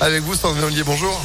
avec vous, Sandrine Ollier. Bonjour.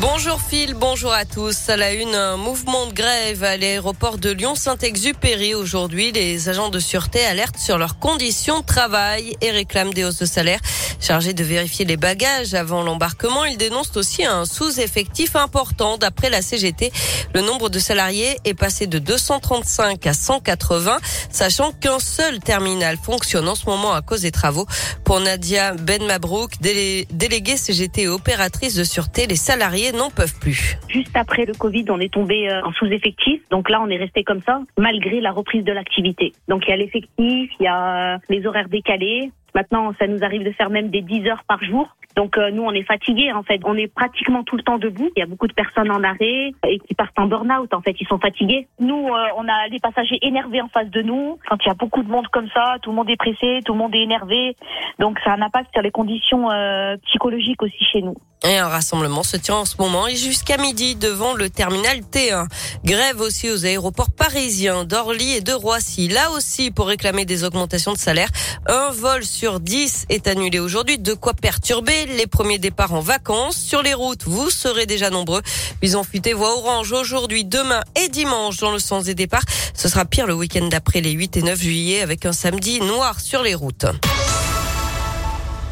Bonjour Phil, bonjour à tous. À la une, un mouvement de grève à l'aéroport de Lyon-Saint-Exupéry. Aujourd'hui, les agents de sûreté alertent sur leurs conditions de travail et réclament des hausses de salaire. Chargés de vérifier les bagages avant l'embarquement, ils dénoncent aussi un sous-effectif important. D'après la CGT, le nombre de salariés est passé de 235 à 180, sachant qu'un seul terminal fonctionne en ce moment à cause des travaux. Pour Nadia Ben Mabrouk, déléguée CGT et opératrice de sûreté, les salariés n'en peuvent plus. Juste après le Covid, on est tombé euh, en sous-effectif. Donc là, on est resté comme ça, malgré la reprise de l'activité. Donc il y a l'effectif, il y a euh, les horaires décalés. Maintenant, ça nous arrive de faire même des 10 heures par jour. Donc euh, nous, on est fatigués en fait. On est pratiquement tout le temps debout. Il y a beaucoup de personnes en arrêt et qui partent en burn-out en fait. Ils sont fatigués. Nous, euh, on a les passagers énervés en face de nous. Quand il y a beaucoup de monde comme ça, tout le monde est pressé, tout le monde est énervé. Donc ça a un impact sur les conditions euh, psychologiques aussi chez nous. Et un rassemblement se tient en ce moment et jusqu'à midi devant le terminal T1. Grève aussi aux aéroports parisiens d'Orly et de Roissy. Là aussi pour réclamer des augmentations de salaire. Un vol sur 10 est annulé aujourd'hui. De quoi perturber les premiers départs en vacances. Sur les routes, vous serez déjà nombreux. Ils ont fuité voie orange aujourd'hui, demain et dimanche dans le sens des départs. Ce sera pire le week-end d'après les 8 et 9 juillet avec un samedi noir sur les routes.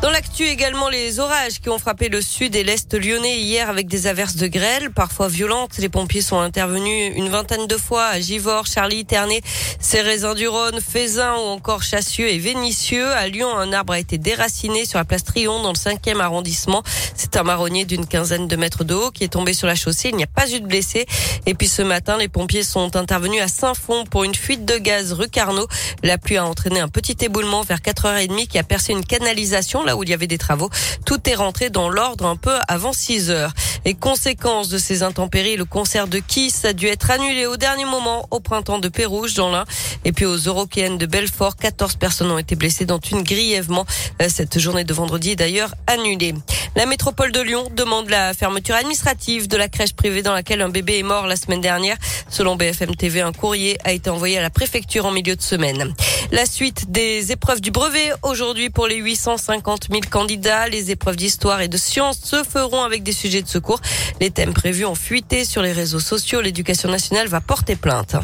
Dans l'actu également, les orages qui ont frappé le sud et l'est lyonnais hier avec des averses de grêle, parfois violentes. Les pompiers sont intervenus une vingtaine de fois à Givors, Charlie, Ternay, Cérézin du Rhône, Fézin ou encore Chassieux et Vénissieux. À Lyon, un arbre a été déraciné sur la place Trion dans le 5e arrondissement. C'est un marronnier d'une quinzaine de mètres de haut qui est tombé sur la chaussée. Il n'y a pas eu de blessés. Et puis ce matin, les pompiers sont intervenus à Saint-Fond pour une fuite de gaz rue Carnot. La pluie a entraîné un petit éboulement vers 4h30 qui a percé une canalisation où il y avait des travaux. Tout est rentré dans l'ordre un peu avant 6 heures. Et conséquence de ces intempéries, le concert de Kiss a dû être annulé au dernier moment au printemps de Pérouge dans l'Ain. Et puis aux Eurokéennes de Belfort, 14 personnes ont été blessées, dont une grièvement. Euh, cette journée de vendredi est d'ailleurs annulée. La métropole de Lyon demande la fermeture administrative de la crèche privée dans laquelle un bébé est mort la semaine dernière. Selon BFM TV, un courrier a été envoyé à la préfecture en milieu de semaine. La suite des épreuves du brevet aujourd'hui pour les 850 000 candidats. Les épreuves d'histoire et de sciences se feront avec des sujets de secours. Les thèmes prévus ont fuité sur les réseaux sociaux. L'éducation nationale va porter plainte.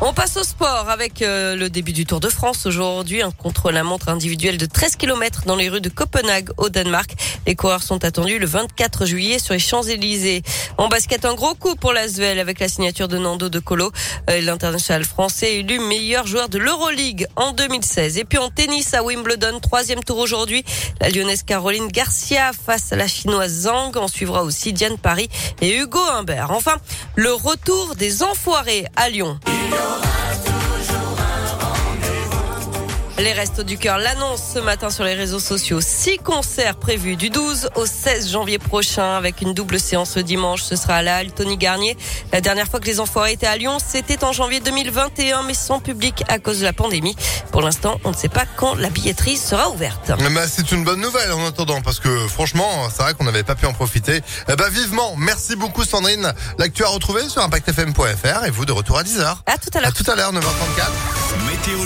On passe au sport avec euh, le début du Tour de France aujourd'hui, un contre-la-montre individuel de 13 km dans les rues de Copenhague au Danemark. Les coureurs sont attendus le 24 juillet sur les Champs-Élysées. En basket, un gros coup pour l'Asvel avec la signature de Nando de Colo. Euh, l'international français élu meilleur joueur de l'Euroleague en 2016. Et puis en tennis à Wimbledon, troisième tour aujourd'hui. La lyonnaise Caroline Garcia face à la chinoise Zhang. On suivra aussi Diane Paris et Hugo Humbert. Enfin, le retour des enfoirés à Lyon. Les Restos du Cœur l'annoncent ce matin sur les réseaux sociaux. Six concerts prévus du 12 au 16 janvier prochain avec une double séance le dimanche. Ce sera à la Halle Tony Garnier. La dernière fois que les Enfoirés étaient à Lyon, c'était en janvier 2021, mais sans public à cause de la pandémie. Pour l'instant, on ne sait pas quand la billetterie sera ouverte. Mais c'est une bonne nouvelle en attendant parce que franchement, c'est vrai qu'on n'avait pas pu en profiter. Eh ben, vivement. Merci beaucoup Sandrine. L'actu à retrouver sur impactfm.fr et vous de retour à 10h. À tout à l'heure. À tout à l'heure, 9h34. Météo